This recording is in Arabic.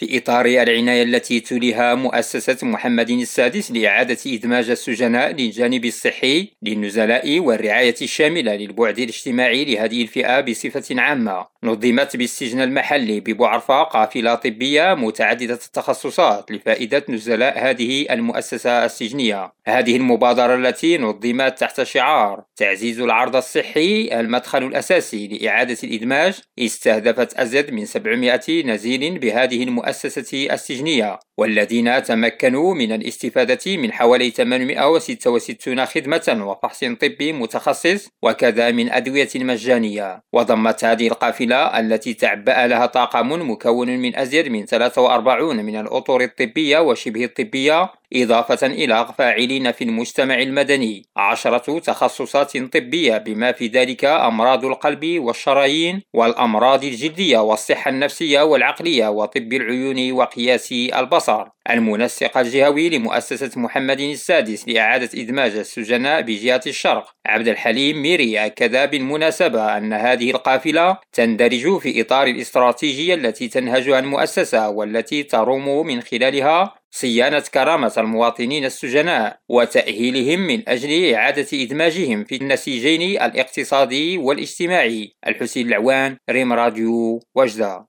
في إطار العناية التي توليها مؤسسة محمد السادس لإعادة إدماج السجناء للجانب الصحي للنزلاء والرعاية الشاملة للبعد الاجتماعي لهذه الفئة بصفة عامة. نظمت بالسجن المحلي ببعرفة قافلة طبية متعددة التخصصات لفائدة نزلاء هذه المؤسسة السجنية. هذه المبادرة التي نظمت تحت شعار تعزيز العرض الصحي المدخل الأساسي لإعادة الإدماج استهدفت أزيد من 700 نزيل بهذه المؤسسة السجنية والذين تمكنوا من الاستفادة من حوالي 866 خدمة وفحص طبي متخصص وكذا من أدوية مجانية. وضمت هذه القافلة التي تعبأ لها طاقم مكون من أزيد من 43 من الأطر الطبية وشبه الطبية إضافة إلى فاعلين في المجتمع المدني. عشرة تخصصات طبية بما في ذلك أمراض القلب والشرايين والأمراض الجلدية والصحة النفسية والعقلية وطب العيون وقياس البصر. المنسق الجهوي لمؤسسة محمد السادس لإعادة إدماج السجناء بجهة الشرق. عبد الحليم ميري أكد بالمناسبة أن هذه القافلة تندرج في إطار الاستراتيجية التي تنهجها المؤسسة والتي تروم من خلالها صيانة كرامة المواطنين السجناء وتأهيلهم من أجل إعادة إدماجهم في النسيجين الاقتصادي والاجتماعي. الحسين العوان ريم راديو وجدة.